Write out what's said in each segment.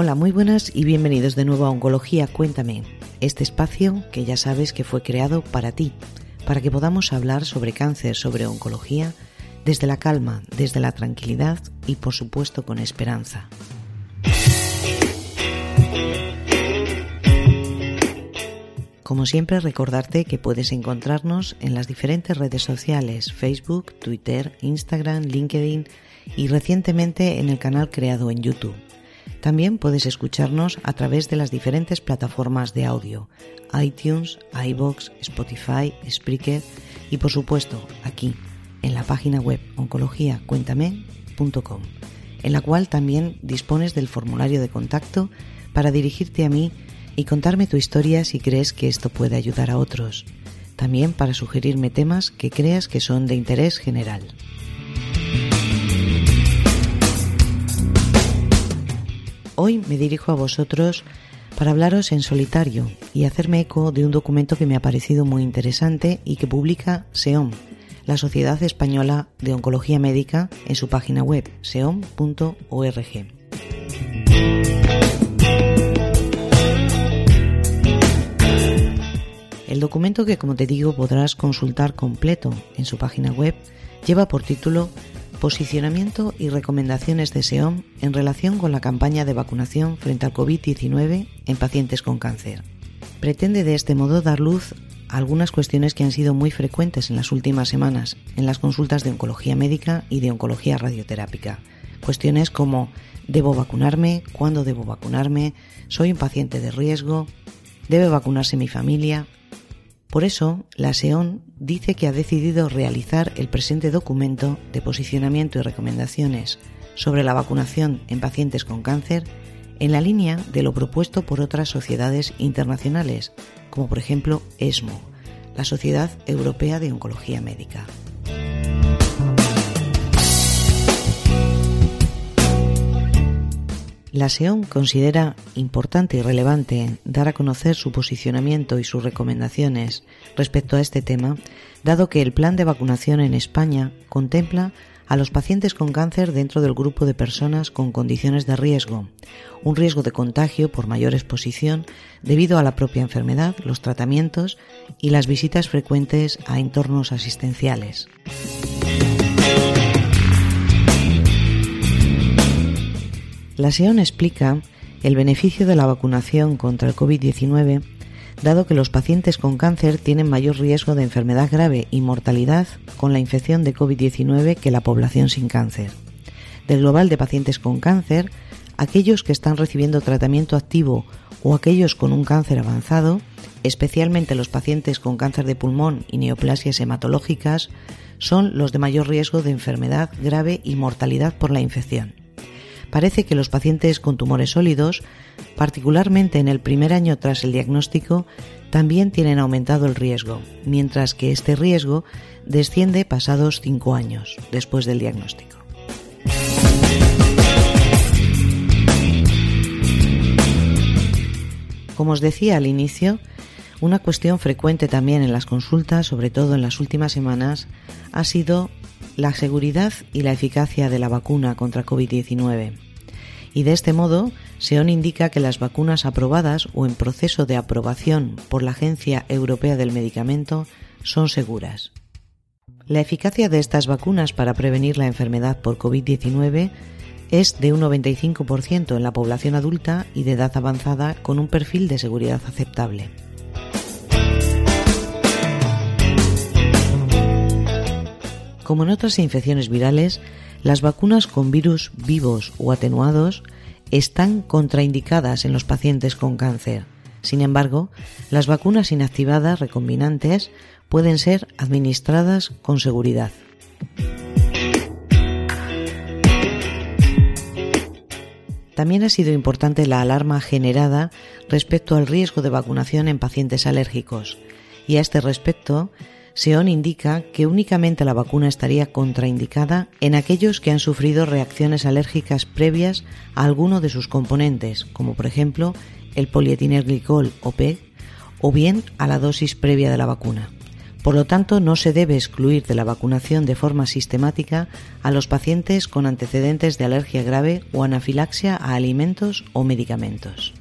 Hola, muy buenas y bienvenidos de nuevo a Oncología Cuéntame, este espacio que ya sabes que fue creado para ti, para que podamos hablar sobre cáncer, sobre oncología, desde la calma, desde la tranquilidad y por supuesto con esperanza. Como siempre, recordarte que puedes encontrarnos en las diferentes redes sociales, Facebook, Twitter, Instagram, LinkedIn y recientemente en el canal creado en YouTube. También puedes escucharnos a través de las diferentes plataformas de audio, iTunes, iBox, Spotify, Spreaker y por supuesto aquí, en la página web oncologiacuéntame.com, en la cual también dispones del formulario de contacto para dirigirte a mí y contarme tu historia si crees que esto puede ayudar a otros. También para sugerirme temas que creas que son de interés general. Hoy me dirijo a vosotros para hablaros en solitario y hacerme eco de un documento que me ha parecido muy interesante y que publica SEOM, la Sociedad Española de Oncología Médica, en su página web seom.org. El documento que, como te digo, podrás consultar completo en su página web lleva por título Posicionamiento y recomendaciones de SEOM en relación con la campaña de vacunación frente al COVID-19 en pacientes con cáncer. Pretende de este modo dar luz a algunas cuestiones que han sido muy frecuentes en las últimas semanas en las consultas de oncología médica y de oncología radioterápica. Cuestiones como ¿debo vacunarme? ¿Cuándo debo vacunarme? ¿Soy un paciente de riesgo? ¿Debe vacunarse mi familia? Por eso, la SEON dice que ha decidido realizar el presente documento de posicionamiento y recomendaciones sobre la vacunación en pacientes con cáncer en la línea de lo propuesto por otras sociedades internacionales, como por ejemplo ESMO, la Sociedad Europea de Oncología Médica. La SEON considera importante y relevante dar a conocer su posicionamiento y sus recomendaciones respecto a este tema, dado que el plan de vacunación en España contempla a los pacientes con cáncer dentro del grupo de personas con condiciones de riesgo, un riesgo de contagio por mayor exposición debido a la propia enfermedad, los tratamientos y las visitas frecuentes a entornos asistenciales. La SEON explica el beneficio de la vacunación contra el COVID-19 dado que los pacientes con cáncer tienen mayor riesgo de enfermedad grave y mortalidad con la infección de COVID-19 que la población sin cáncer. Del global de pacientes con cáncer, aquellos que están recibiendo tratamiento activo o aquellos con un cáncer avanzado, especialmente los pacientes con cáncer de pulmón y neoplasias hematológicas, son los de mayor riesgo de enfermedad grave y mortalidad por la infección parece que los pacientes con tumores sólidos, particularmente en el primer año tras el diagnóstico, también tienen aumentado el riesgo, mientras que este riesgo desciende pasados cinco años después del diagnóstico. Como os decía al inicio, una cuestión frecuente también en las consultas, sobre todo en las últimas semanas, ha sido la seguridad y la eficacia de la vacuna contra COVID-19. Y de este modo, SEON indica que las vacunas aprobadas o en proceso de aprobación por la Agencia Europea del Medicamento son seguras. La eficacia de estas vacunas para prevenir la enfermedad por COVID-19 es de un 95% en la población adulta y de edad avanzada con un perfil de seguridad aceptable. Como en otras infecciones virales, las vacunas con virus vivos o atenuados están contraindicadas en los pacientes con cáncer. Sin embargo, las vacunas inactivadas recombinantes pueden ser administradas con seguridad. También ha sido importante la alarma generada respecto al riesgo de vacunación en pacientes alérgicos, y a este respecto SEON indica que únicamente la vacuna estaría contraindicada en aquellos que han sufrido reacciones alérgicas previas a alguno de sus componentes, como por ejemplo el polietilenglicol o PEG, o bien a la dosis previa de la vacuna. Por lo tanto, no se debe excluir de la vacunación de forma sistemática a los pacientes con antecedentes de alergia grave o anafilaxia a alimentos o medicamentos.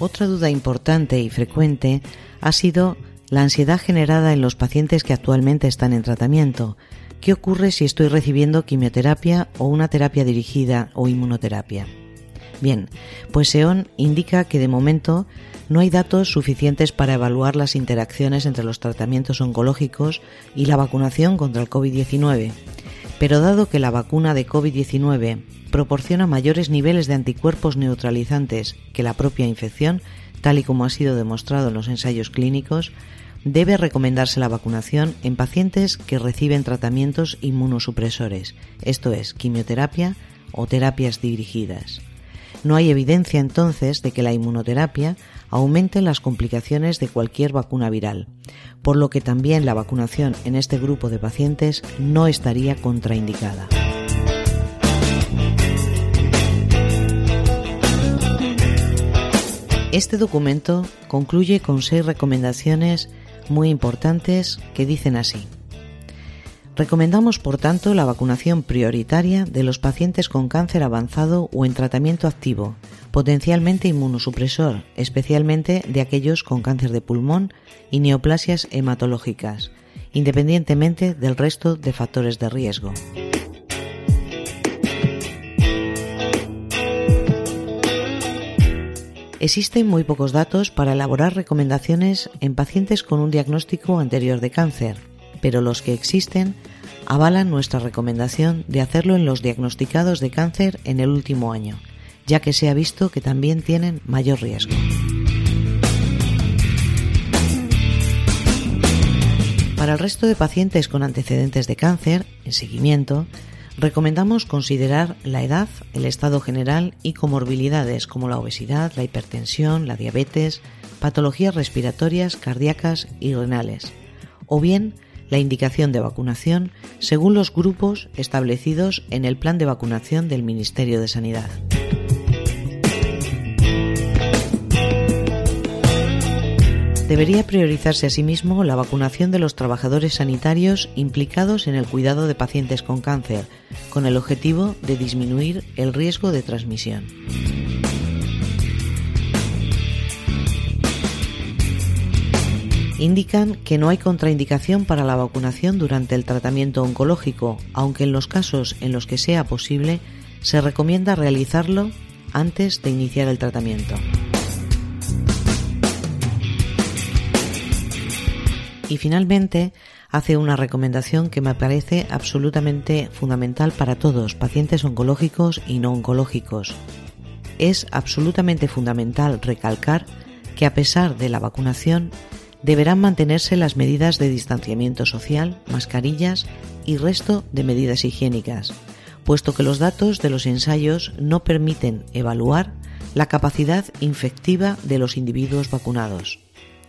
Otra duda importante y frecuente ha sido la ansiedad generada en los pacientes que actualmente están en tratamiento. ¿Qué ocurre si estoy recibiendo quimioterapia o una terapia dirigida o inmunoterapia? Bien, pues SEON indica que de momento no hay datos suficientes para evaluar las interacciones entre los tratamientos oncológicos y la vacunación contra el COVID-19. Pero dado que la vacuna de COVID-19 proporciona mayores niveles de anticuerpos neutralizantes que la propia infección, tal y como ha sido demostrado en los ensayos clínicos, debe recomendarse la vacunación en pacientes que reciben tratamientos inmunosupresores, esto es, quimioterapia o terapias dirigidas. No hay evidencia entonces de que la inmunoterapia aumente las complicaciones de cualquier vacuna viral, por lo que también la vacunación en este grupo de pacientes no estaría contraindicada. Este documento concluye con seis recomendaciones muy importantes que dicen así. Recomendamos, por tanto, la vacunación prioritaria de los pacientes con cáncer avanzado o en tratamiento activo, potencialmente inmunosupresor, especialmente de aquellos con cáncer de pulmón y neoplasias hematológicas, independientemente del resto de factores de riesgo. Existen muy pocos datos para elaborar recomendaciones en pacientes con un diagnóstico anterior de cáncer, pero los que existen avalan nuestra recomendación de hacerlo en los diagnosticados de cáncer en el último año, ya que se ha visto que también tienen mayor riesgo. Para el resto de pacientes con antecedentes de cáncer, en seguimiento, recomendamos considerar la edad, el estado general y comorbilidades como la obesidad, la hipertensión, la diabetes, patologías respiratorias, cardíacas y renales, o bien la indicación de vacunación según los grupos establecidos en el plan de vacunación del Ministerio de Sanidad. Debería priorizarse asimismo la vacunación de los trabajadores sanitarios implicados en el cuidado de pacientes con cáncer, con el objetivo de disminuir el riesgo de transmisión. Indican que no hay contraindicación para la vacunación durante el tratamiento oncológico, aunque en los casos en los que sea posible se recomienda realizarlo antes de iniciar el tratamiento. Y finalmente, hace una recomendación que me parece absolutamente fundamental para todos, pacientes oncológicos y no oncológicos. Es absolutamente fundamental recalcar que a pesar de la vacunación, deberán mantenerse las medidas de distanciamiento social, mascarillas y resto de medidas higiénicas, puesto que los datos de los ensayos no permiten evaluar la capacidad infectiva de los individuos vacunados.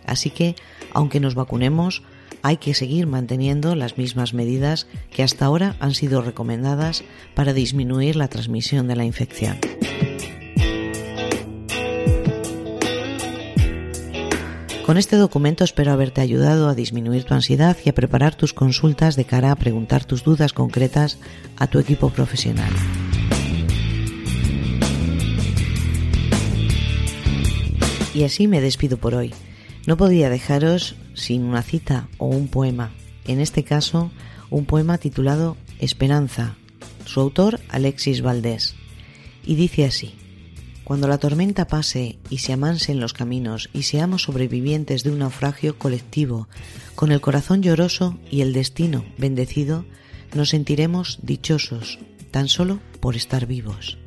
Así que, aunque nos vacunemos, hay que seguir manteniendo las mismas medidas que hasta ahora han sido recomendadas para disminuir la transmisión de la infección. Con este documento espero haberte ayudado a disminuir tu ansiedad y a preparar tus consultas de cara a preguntar tus dudas concretas a tu equipo profesional. Y así me despido por hoy. No podía dejaros sin una cita o un poema. En este caso, un poema titulado Esperanza. Su autor, Alexis Valdés. Y dice así. Cuando la tormenta pase y se amansen los caminos y seamos sobrevivientes de un naufragio colectivo, con el corazón lloroso y el destino bendecido, nos sentiremos dichosos tan solo por estar vivos.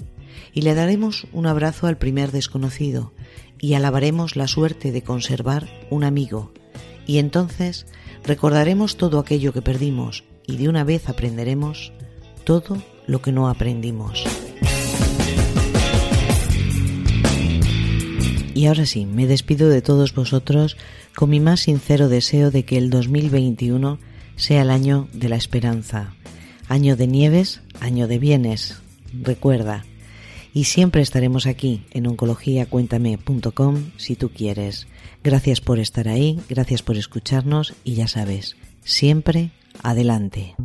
Y le daremos un abrazo al primer desconocido y alabaremos la suerte de conservar un amigo. Y entonces recordaremos todo aquello que perdimos y de una vez aprenderemos todo lo que no aprendimos. Y ahora sí, me despido de todos vosotros con mi más sincero deseo de que el 2021 sea el año de la esperanza, año de nieves, año de bienes, recuerda. y siempre estaremos aquí en oncologiacuéntame.com si tú quieres. Gracias por estar ahí, gracias por escucharnos y ya sabes, siempre adelante.